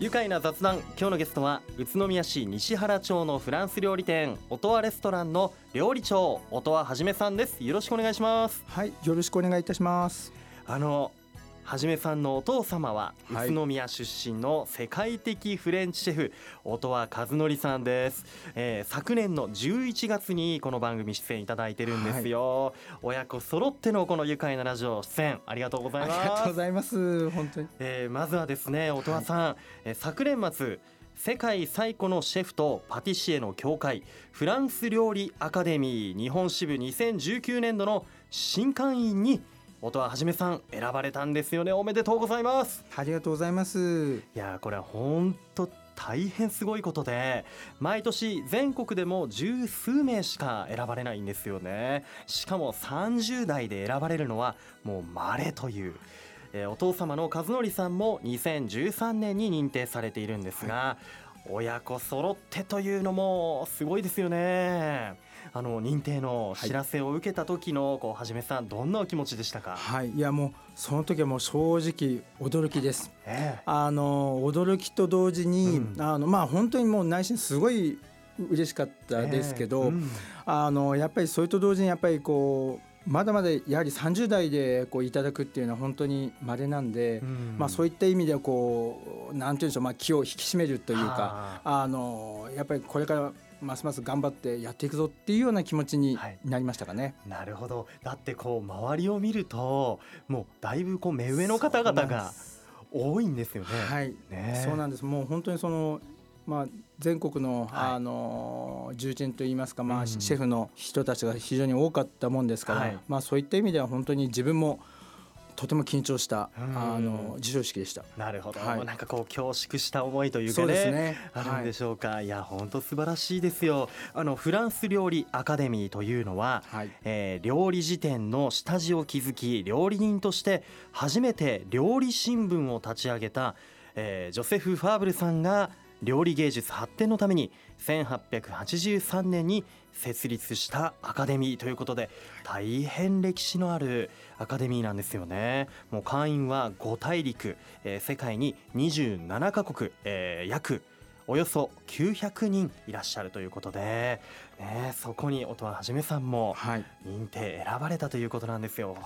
愉快な雑談。今日のゲストは宇都宮市西原町のフランス料理店音羽レストランの料理長音羽はじめさんです。よろしくお願いします。はいよろしくお願いいたします。あのはじめさんのお父様ははい。宇都宮出身の世界的フレンチシェフ音羽和則さんです、えー昨年の11月にこの番組出演いただいてるんですよ、親子揃ってのこの愉快なラジオ出演ありがとうございます。ありがとうございます。本当に。えーまずはですね音羽さん、えー昨年末世界最古のシェフとパティシエの協会フランス料理アカデミー日本支部2019年度の新会員に音羽はじめさん選ばれたんですよね。おめでとうございます。ありがとうございます。いやーこれは本当大変すごいことで毎年全国でも十数名しか選ばれないんですよね。しかも30代で選ばれるのはもう稀という、えーお父様の和則さんも2013年に認定されているんですが、親子揃ってというのもすごいですよねあの認定の知らせを受けた時のこうはじめさんどんなお気持ちでしたか、はい。いやもうその時はもう正直驚きです。ええ。あの驚きと同時に、うん。あのまあ本当にもう内心すごい嬉しかったですけど、ええうん。あのやっぱりそれと同時にやっぱりこうまだまだやはり30代でこういただくっていうのは本当に稀なんで、うん。まあそういった意味ではこうなんていうんでしょうまあ気を引き締めるというかはあのやっぱりこれからますます頑張ってやっていくぞっていうような気持ちにはい。なりましたかね。なるほど。だってこう周りを見るともうだいぶこう目上の方々が多いんですよね。はい、ね。そうなんです。もう本当にそのまあ全国の、はい。あの重鎮といいますか、まあうん。シェフの人たちが非常に多かったもんですから、はい。まあそういった意味では本当に自分もとても緊張した、うんあの授賞式でした。なるほど、はいなんかこう恐縮した思いというかねね。あるんはいでしょうか、い、や本当素晴らしいですよあのフランス料理アカデミーというのは、はい。えー料理辞典の下地を築き料理人として初めて料理新聞を立ち上げた、えージョセフ・ファーブルさんが料理芸術発展のために1883年に設立したアカデミーということで大変歴史のあるアカデミーなんですよねもう会員は5大陸、えー世界に27カ国、えー約およそ900人いらっしゃるということで、ね、そこに音羽はじめさんもはい。認定選ばれたということなんですよ。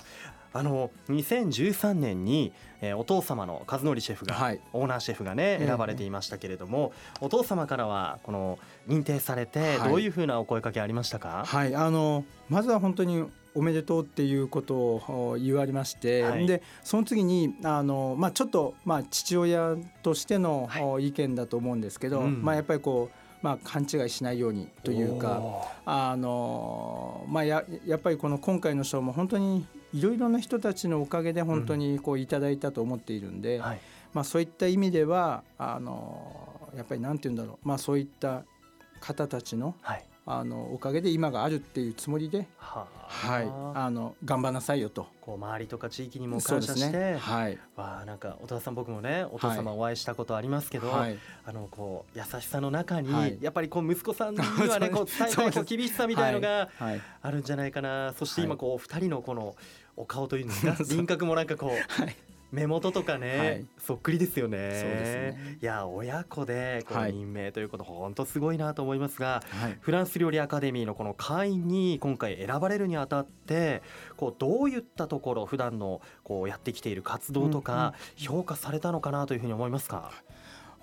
あの2013年に、えーお父様の和則シェフが、はい。オーナーシェフがねええ選ばれていましたけれども、お父様からはこの認定されてはい。どういうふうなお声かけありましたか、はい。あのまずは本当におめでとうっていうことをお言われまして、はい。でその次にあのまあちょっとまあ父親としての、意見だと思うんですけど、うん。まあやっぱりこうまあ勘違いしないようにというか。あのまあ、ややっぱりこの今回の賞も本当にいろいろな人たちのおかげで本当にこういただいたと思っているんで、はい。まあ、そういった意味ではあのやっぱりなんて言うんだろう、まあ、そういった方たちのはい。あのおかげで今があるっていうつもりで、ははい、ああの頑張んなさいよと。こう周りとか地域にも感謝して、ね。はい、わあなんかお父さん僕もねお父様お会いしたことありますけど、はい、あのこう優しさの中に、はい。やっぱりこう息子さんにはね こう伝えたいこう厳しさみたいのがはい、あるんじゃないかな。そして今はい。こう二人のこのお顔というんですか 輪郭もなんかこうはい、目元とかね、はい。そっくりですよね。そうですね。いや親子でこうはい。任命ということ本当すごいなと思いますが、はい。フランス料理アカデミーのこの会員に今回選ばれるにあたってこうどういったところ普段のこうやってきている活動とか評価されたのかなというふうに思いますか、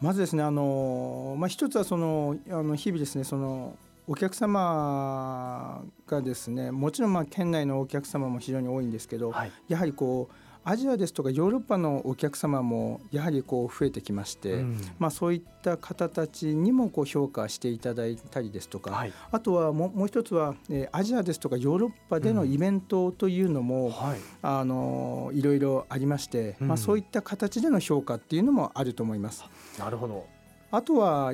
まずですねあの、まあ、一つはそのあの日々ですねそのお客様がですねもちろんまあ県内のお客様も非常に多いんですけど、はい。やはりこうアジアですとかヨーロッパのお客様もやはりこう増えてきまして、うん。まあ、そういった方たちにもこう評価していただいたりですとか、はい。あとはもうもう一つは、えーアジアですとかヨーロッパでのイベントというのも、はい。あのいろいろありまして、うん。まあ、そういった形での評価っていうのもあると思います。なるほどあとは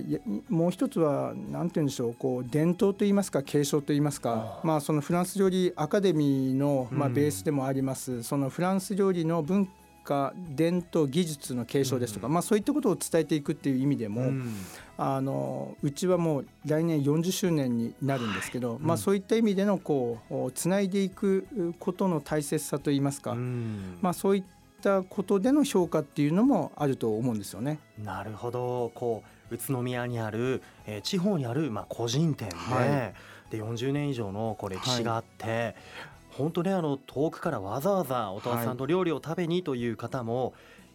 もう一つは何て言うんでしょうこう伝統といいますか継承といいますかまあそのフランス料理アカデミーの、まあ、うん。ベースでもあります、そのフランス料理の文化伝統技術の継承ですとか、うん。まあ、そういったことを伝えていくっていう意味でも、うん。あのうちはもう来年40周年になるんですけど、まあ、うんそういった意味でのこうつないでいくことの大切さといいますか、うん。まあ、そういっったことでの評価っていうのもあると思うんですよね。なるほど。こう宇都宮にある、えー、地方にある、まあ、個人店ではい、で40年以上のこう歴史があって、はい、本当ねあの遠くからわざわざ音羽さんと料理を食べにという方も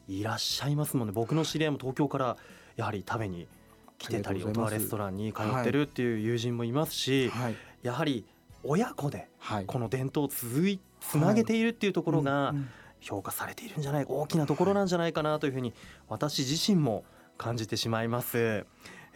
いらっしゃいますもんね、僕の知り合いも東京からやはり食べに来てたり音羽レストランに通ってるっていう友人もいますし、はい、やはり親子でこの伝統を続いつなげているっていうところが評価されているんじゃない大きなところなんじゃないかなというふうに私自身も感じてしまいます。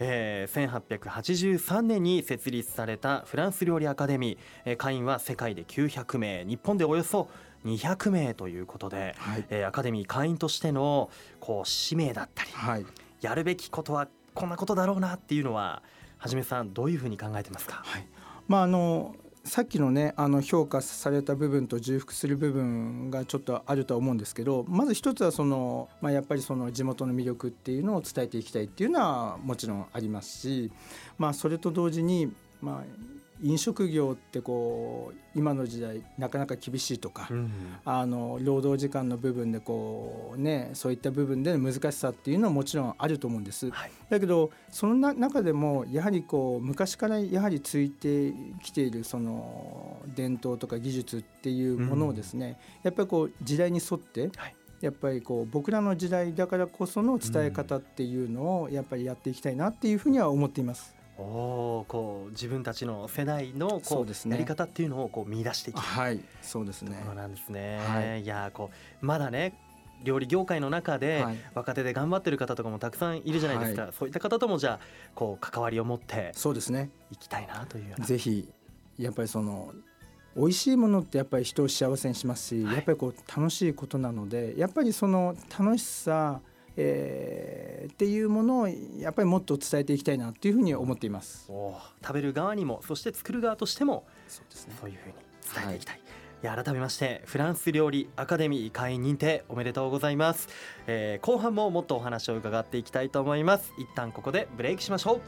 えー、1883年に設立されたフランス料理アカデミー、えー、会員は世界で900名日本でおよそ200名ということで、はい、えー、アカデミー会員としてのこう使命だったり、はい、やるべきことはこんなことだろうなっていうのははじめさんどういうふうに考えてますか、はい、まああのさっきのねあの評価された部分と重複する部分がちょっとあるとは思うんですけどまず一つはその、まあ、やっぱりその地元の魅力っていうのを伝えていきたいっていうのはもちろんありますし、まあ、それと同時に、まあ、飲食業ってこう今の時代なかなか厳しいとか、うん、あの労働時間の部分でこうねそういった部分での難しさっていうのはもちろんあると思うんです。はい、だけどその中でもやはりこう昔からやはりついてきているその伝統とか技術っていうものをですね、うん、やっぱりこう時代に沿って、はいやっぱりこう僕らの時代だからこその伝え方っていうのをやっぱりやっていきたいなっていうふうには思っています。おこう自分たちの世代のこう、ね、やり方っていうのをこう見出していきはい、そうですね。そうなんですね。はい、いやこうまだね料理業界の中で若手で頑張ってる方とかもたくさんいるじゃないですか、はい、そういった方ともじゃあこう関わりを持ってそうですね。いきたいなというような。ぜひやっぱりその美味しいものってやっぱり人を幸せにしますし、はい、やっぱりこう楽しいことなのでやっぱりその楽しさえー、っていうものをやっぱりもっと伝えていきたいなというふうに思っています。食べる側にもそして作る側としてもそうです、ね、そういうふうに伝えていきたい、はい。いや改めましてフランス料理アカデミー会員認定おめでとうございます、えー、後半ももっとお話を伺っていきたいと思います。一旦ここでブレイクしましょう。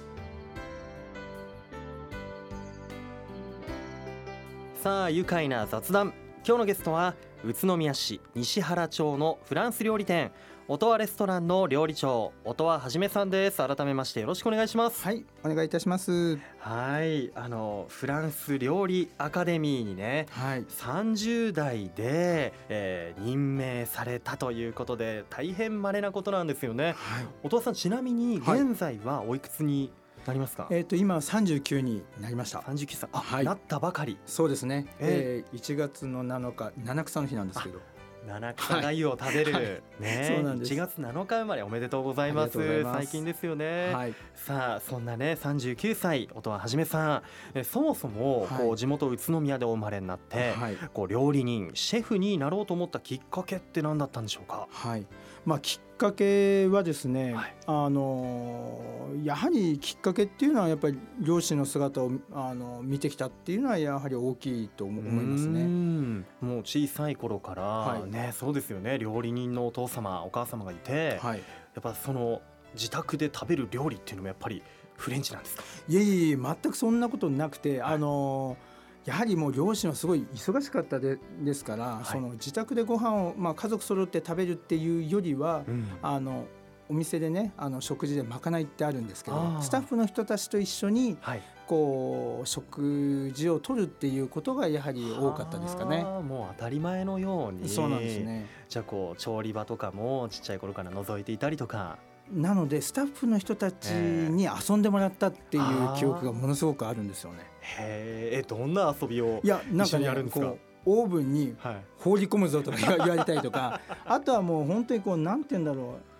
さあ愉快な雑談。今日のゲストは宇都宮市西原町のフランス料理店音羽レストランの料理長音羽はじめさんです改めましてよろしくお願いしますはいお願いいたしますはいあのフランス料理アカデミーにね、はい、30代で、えー、任命されたということで大変稀なことなんですよね、はい、音羽さんちなみに現在はおいくつに、なりますか？えっ、ー、と今三十九になりました。三十九歳。あ、はい、なったばかり。そうですね。えー、1月の7日七草の日なんですけど。七草がゆを食べる、はい、ね、そうなんです。1月7日生まれおめでとうございます。最近ですよね、はい、さあそんなね39歳音羽はじめさん。えそもそもこう地元宇都宮でお生まれになって、はい、こう料理人シェフになろうと思ったきっかけって何だったんでしょうか？はいまあ、きっかけはですね、はい、あのやはりきっかけっていうのはやっぱり両親の姿をあの見てきたっていうのはやはり大きいと思いますね。もう小さい頃から、はい、ねそうですよね。料理人のお父様お母様がいて、はい、やっぱその自宅で食べる料理っていうのもやっぱりフレンチなんですか？いえいえ全くそんなことなくて、あのーやはりもう両親はすごい忙しかったでですから、はい、その自宅でご飯をまを、あ、家族揃って食べるっていうよりは、うん、あのお店でねあの食事でまかないってあるんですけどスタッフの人たちと一緒に、はい、こう食事をとるっていうことがやはり多かったですかね。もう当たり前のように。そうなんですね。じゃあこう調理場とかもちっちゃい頃から覗いていたりとか。なのでスタッフの人たちに遊んでもらったっていう記憶がものすごくあるんですよね。へえどんな遊びをいやなんかねこうオーブンに放り込むぞとか 言われたりとか、あとはもう本当にこうなんて言うんだろう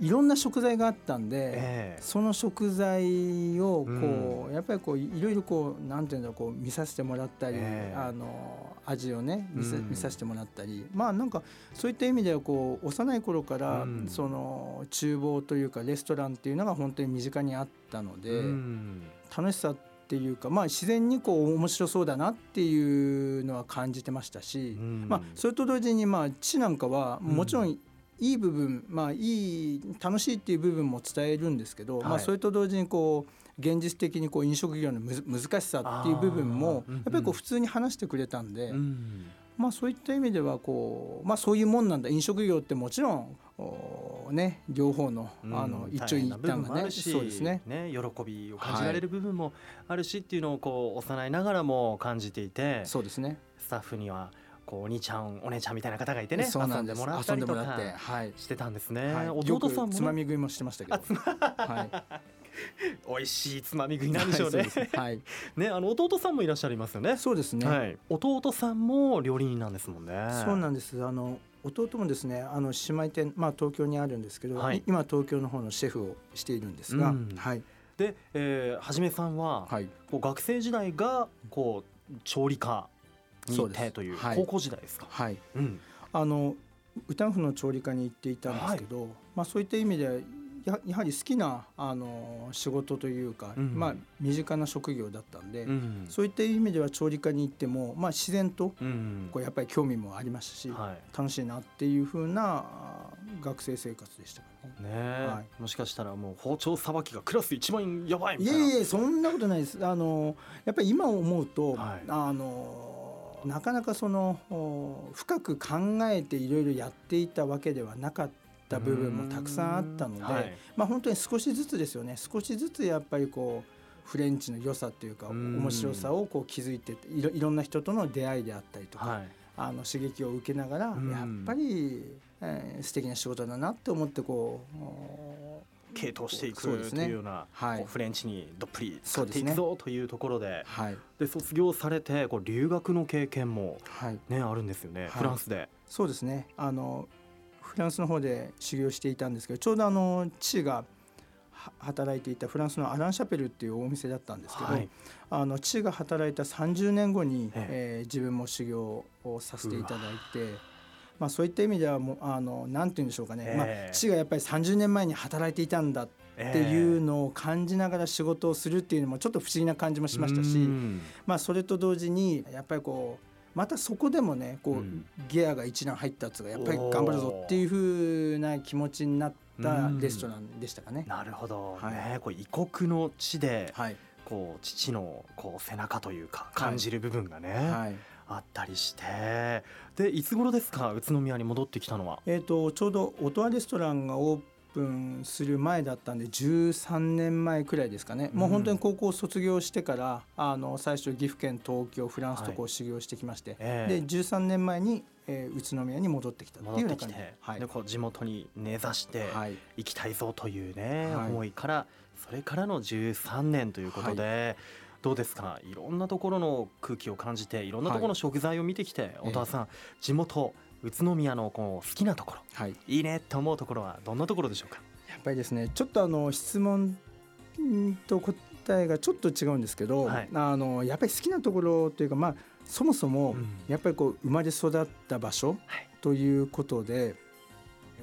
いろんな食材があったんで、えー、その食材をこう、うん、やっぱりこういろいろこうなんていうんだろうこう見させてもらったり、えー、あの味をね見せ、うん、見させてもらったり。まあなんかそういった意味ではこう幼い頃から、うん、その厨房というかレストランっていうのが本当に身近にあったので、楽しさっていうか、まあ、自然にこう面白そうだなっていうのは感じてましたし、まあ、それと同時にまあ父なんかはもちろんいい部分まあいい楽しいっていう部分も伝えるんですけど、はい、まあ、それと同時にこう現実的にこう飲食業の難しさっていう部分もやっぱりこう普通に話してくれたんで、まあそういった意味ではこうまあそういうもんなんだ。飲食業ってもちろんおね両方のあの、うん一長一短がねそうですね。ね喜びを感じられる部分もあるしっていうのをこう幼いながらも感じていてそうですね。スタッフにはこうお兄ちゃんお姉ちゃんみたいな方がいてねそうなんで遊んですもらったりとかしてたんですね、はい、弟さんも、よくつまね、み食いもしてましたけど。はい。美味しいつまみ食いなんでしょうね、はいね。あの弟さんもいらっしゃいますよね。そうですね、はい、弟さんも料理人なんですもんね。そうなんです。あの弟もですねあの姉妹店、まあ、東京にあるんですけど、はい。い今東京の方のシェフをしているんですが、うん。はい。で、えーはじめさんは、はい。こう学生時代がこう調理科に行っそうです。てというはい。高校時代ですか、はい。うん。あの歌ンフの調理科に行っていたんですけど、まあ、そういった意味でややはり好きなあの仕事というか、うん。まあ、身近な職業だったんで、うん。そういった意味では調理科に行っても、まあ、自然とうん。こうやっぱり興味もありましたし、はい。楽しいなっていう風なあ学生生活でしたかね。はもしかしたらもう包丁さばきがクラス一番やばいみいたいな。えいえそんなことないです。あのやっぱり今思うと、はい。あのなかなかそのお深く考えていろいろやっていたわけではなかった部分もたくさんあったので、はい。まあ本当に少しずつですよね。少しずつやっぱりこうフレンチの良さというかうん面白さをこう気づいていろいろんな人との出会いであったりとか、はい。あの刺激を受けながら、うん。やっぱり、えー素敵な仕事だなって思ってこうお系統していくというようなフレンチにどっぷり使っていくぞというところではい。で卒業されてこう留学の経験もはい。ねあるんですよね、い。フランスで。そうですね。あのフランスの方で修行していたんですけどちょうどあの父がは働いていたフランスのアランシャペルっていうお店だったんですけど、はい。あの父が働いた30年後に、え。えー自分も修行をさせていただいて。まあ、そういった意味ではもうあのなんて言うんでしょうかね、まあええ、父がやっぱり30年前に働いていたんだっていうのを感じながら仕事をするっていうのもちょっと不思議な感じもしましたし、うん。まあ、それと同時にやっぱりこうまたそこでもねこう、うんギアが一段入ったっつうかやっぱり頑張るぞっていう風な気持ちになったレストランでしたかね。なるほど、はい。ねこう異国の地ではい、こう父のこう背中というか感じる部分がね、はいあったりして。でいつ頃ですか？宇都宮に戻ってきたのは。えー、とちょうどオトワレストランがオープンする前だったんで13年前くらいですかね、もう本当に高校を卒業してからあの最初岐阜県東京フランスとこう修行してきまして、ええ。で13年前に、えー宇都宮に戻ってきたっていう感じ。戻ってきて、はい。でこう地元に根ざしてはい。行きたいぞというね、はい。思いからそれからの13年ということで、どうですか？い。ろんなところの空気を感じていろんなところの食材を見てきて、い音羽さん地元宇都宮のこう好きなところはい、いいねって思うところはどんなところでしょうか？やっぱりですねちょっとあの質問と答えがちょっと違うんですけど、はい。あのやっぱり好きなところというかまあそもそもうん。やっぱりこう生まれ育った場所はい。ということで、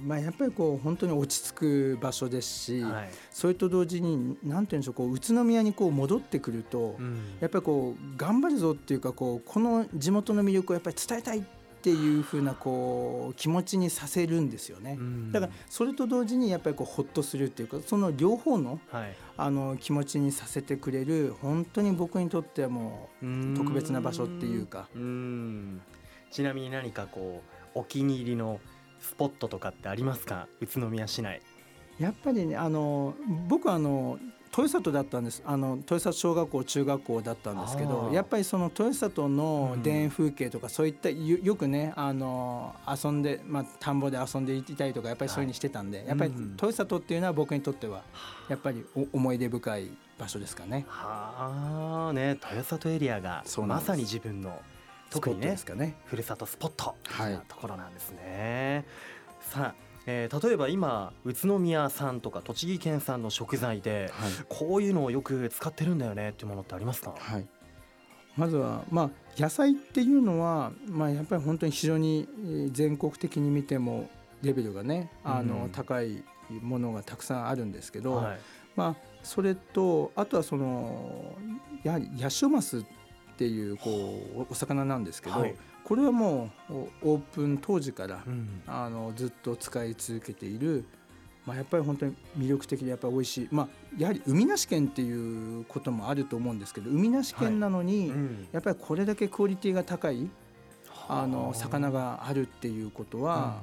まあ、やっぱりこう本当に落ち着く場所ですし、はい。それと同時に何て言うんでしょうこう宇都宮にこう戻ってくると、うん。やっぱりこう頑張るぞっていうかこうこの地元の魅力をやっぱり伝えたいっていう風なこう気持ちにさせるんですよね。うん。だからそれと同時にやっぱりこうホッとするっていうかその両方のはい。あの気持ちにさせてくれる本当に僕にとってはも特別な場所っていうか。うん。ちなみに何かこうお気に入りのスポットとかってありますか？宇都宮市内。うやっぱりねあの僕はあの豊里だったんです。あの豊里小学校中学校だったんですけあどー。やっぱりその豊里のうん。田園風景とかそういったよよくねあの遊んで、まあ、田んぼで遊んでいたりとかやっぱりそういうふうにしてたんで、やっぱりうん。豊里っていうのは僕にとってはやっぱりお思い出深い場所ですかね。はあね豊里エリアがまさに自分の特にね。ですかね。ふるさとスポット。はい。なところなんですね。さあ、えー例えば今宇都宮産とか栃木県産の食材ではい。こういうのをよく使ってるんだよねっていうものってありますか、はい、まずは、まあ、野菜っていうのは、まあ、やっぱり本当に非常にえー全国的に見てもレベルがねあの、うん。高いものがたくさんあるんですけど、はい。まあ、それとあとはそのやはりヤシオマスっていうこうおお魚なんですけど、はい。これはもうおオープン当時から、うん。あのずっと使い続けている、まあ、やっぱり本当に魅力的でやっぱり美味しい、まあ、やはり海なし県っていうこともあると思うんですけど海なし県なのに、うん。やっぱりこれだけクオリティが高いあ。の魚があるっていうことは、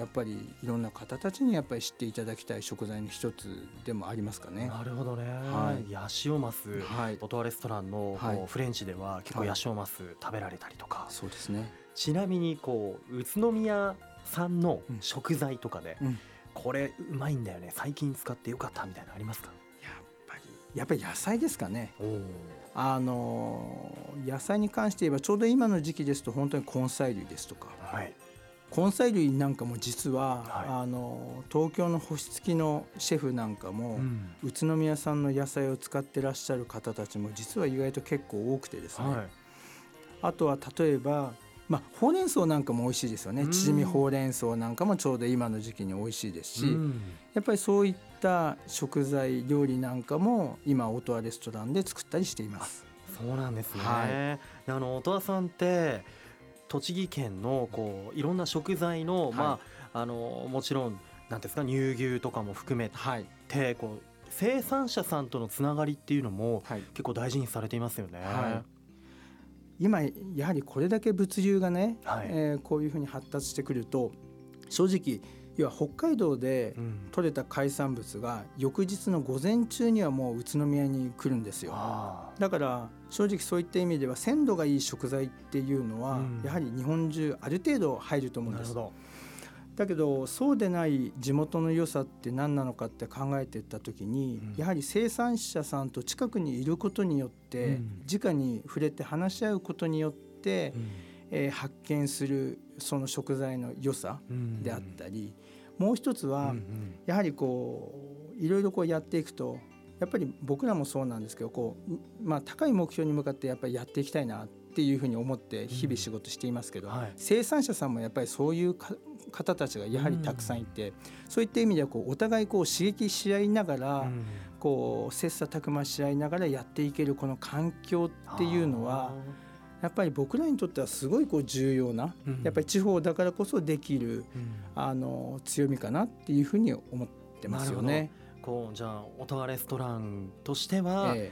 やっぱりいろんな方たちにやっぱり知っていただきたい食材の一つでもありますかね。なるほどね。はい、ヤシオマス、はい、オトワレストランのフレンチでは結構ヤシオマス食べられたりとか、そうですね。ちなみにこう宇都宮産のうん。食材とかで、うん。これうまいんだよね。最近使ってよかったみたいなのありますか？やっぱりやっぱり野菜ですかね。あの野菜に関して言えばちょうど今の時期ですと本当に根菜類ですとか。はい根菜類なんかも実は、はい。あの東京の星付きのシェフなんかも、うん。宇都宮産の野菜を使ってらっしゃる方たちも実は意外と結構多くてですね、はい。あとは例えば、まあ、ほうれん草なんかも美味しいですよね。うん。チヂミほうれん草なんかもちょうど今の時期に美味しいですし、うん。やっぱりそういった食材料理なんかも今オトワレストランで作ったりしています。そうなんですね。はい。であの音羽さんって栃木県のこういろんな食材の、い。まああのもちろんなんですか乳牛とかも含めはい、てこう生産者さんとのつながりっていうのもはい。結構大事にされていますよね。は今やはりこれだけ物流がね、はい。えーこういうふうに発達してくると正直要は北海道でうん。取れた海産物が翌日の午前中にはもう宇都宮に来るんですよ。あだから正直そういった意味では鮮度がいい食材っていうのは、うん。やはり日本中ある程度入ると思うんです。だけどそうでない地元の良さって何なのかって考えていった時に、うん。やはり生産者さんと近くにいることによって、うん。直に触れて話し合うことによって、えー発見するその食材の良さうん。であったり、もう一つは、うんうん。やはりこういろいろこうやっていくとやっぱり僕らもそうなんですけどこう、うまあ、高い目標に向かってやっぱりやっていきたいなっていうふうに思って日々仕事していますけど、はい。生産者さんもやっぱりそういうか方たちがやはりたくさんいて、そういった意味ではこうお互いこう刺激し合いながら、うん。こう切磋琢磨し合いながらやっていけるこの環境っていうのはやっぱり僕らにとってはすごいこう重要な、うん。やっぱり地方だからこそできるあの強みかなっていうふうに思ってますよね。こうじゃあオトワレストランとしては、え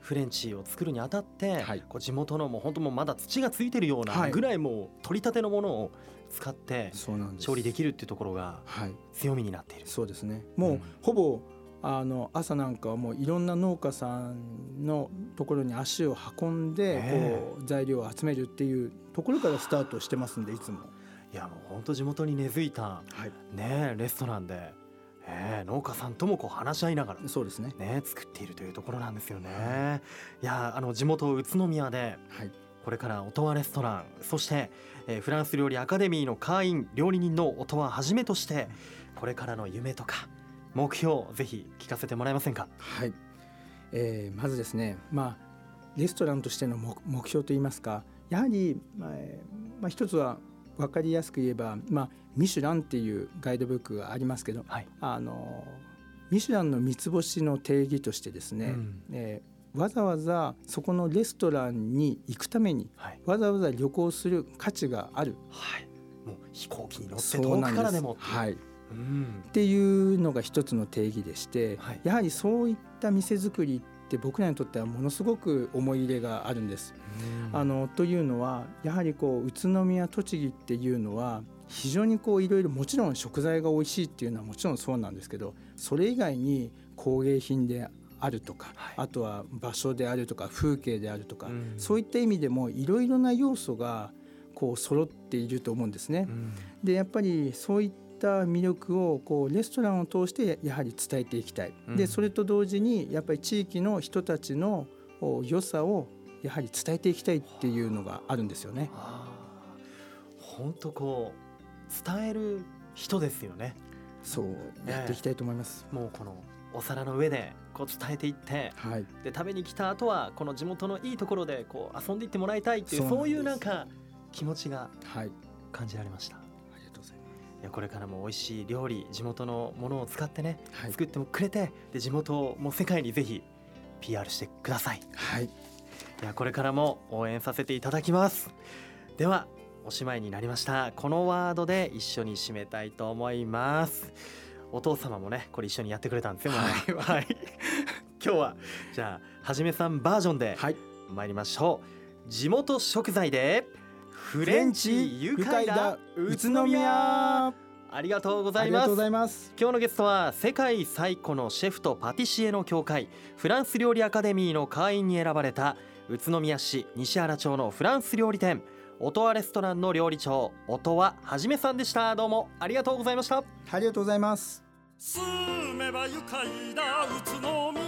フレンチを作るにあたって、はい。こう地元のもう本当もうまだ土がついてるようはない。ぐらいもう取り立てのものを使って調理できるっていうところがはい。強みになっている。そうですね。もう、うんほぼあの朝なんかはもういろんな農家さんのところに足を運んで、えこう材料を集めるっていうところからスタートしてますんでいつも。いやもう本当地元に根付いたはい、ねレストランで、えー農家さんともこう話し合いながらそうですね。ね作っているというところなんですよね。いやあの地元宇都宮ではい、これから音羽レストランそして、えーフランス料理アカデミーの会員料理人の音羽はじめとしてこれからの夢とか目標ぜひ聞かせてもらえませんか？はい。えーまずですね、まあ、レストランとしての目目標といいますかやはり、まあえーまあ、一つは分かりやすく言えば、まあ、ミシュランっていうガイドブックがありますけどはい、あのミシュランの三つ星の定義としてですね、うん。えーわざわざそこのレストランに行くためにはい。わざわざ旅行する価値がある。はい、もう飛行機に乗って遠くからでもはい、っうん。ていうのが一つの定義でして、はい。やはりそういった店作りって僕らにとってはものすごく思い入れがあるんです。あのというのはやはりこう宇都宮栃木っていうのは非常にこういろいろもちろん食材が美味しいっていうのはもちろんそうなんですけどそれ以外に工芸品であるとか、はい。あとは場所であるとか風景であるとか、うん。そういった意味でもいろいろな要素がこう揃っていると思うんですね。うん。でやっぱりそういった魅力をこうレストランを通してやはり伝えていきたい、うん。でそれと同時にやっぱり地域の人たちのお良さをやはり伝えていきたいっていうのがあるんですよね。本当こう伝える人ですよね。そうやっていきたいと思います。もうこのお皿の上でこう伝えていってはい、で食べに来た後はこの地元のいいところでこう遊んでいってもらいたいっていうそういうなんか気持ちがはい、感じられました。いこれからも美味しい料理地元のものを使ってね。はい、作ってもくれてで地元をもう世界にぜひ PR してください。はい、いやこれからも応援させていただきます。ではおしまいになりました。このワードで一緒に締めたいと思います。お父様もねこれ一緒にやってくれたんですよ前はい。はい、今日はじゃあはじめさんバージョンではい、参りましょう。地元食材でフレンチ愉快だ宇都宮。ありがとうございます。ます。今日のゲストは世界最古のシェフとパティシエの協会フランス料理アカデミーの会員に選ばれた宇都宮市西原町のフランス料理店音羽レストランの料理長音羽はじめさんでした。どうもありがとうございました。ありがとうございます。住めば愉快だ宇都宮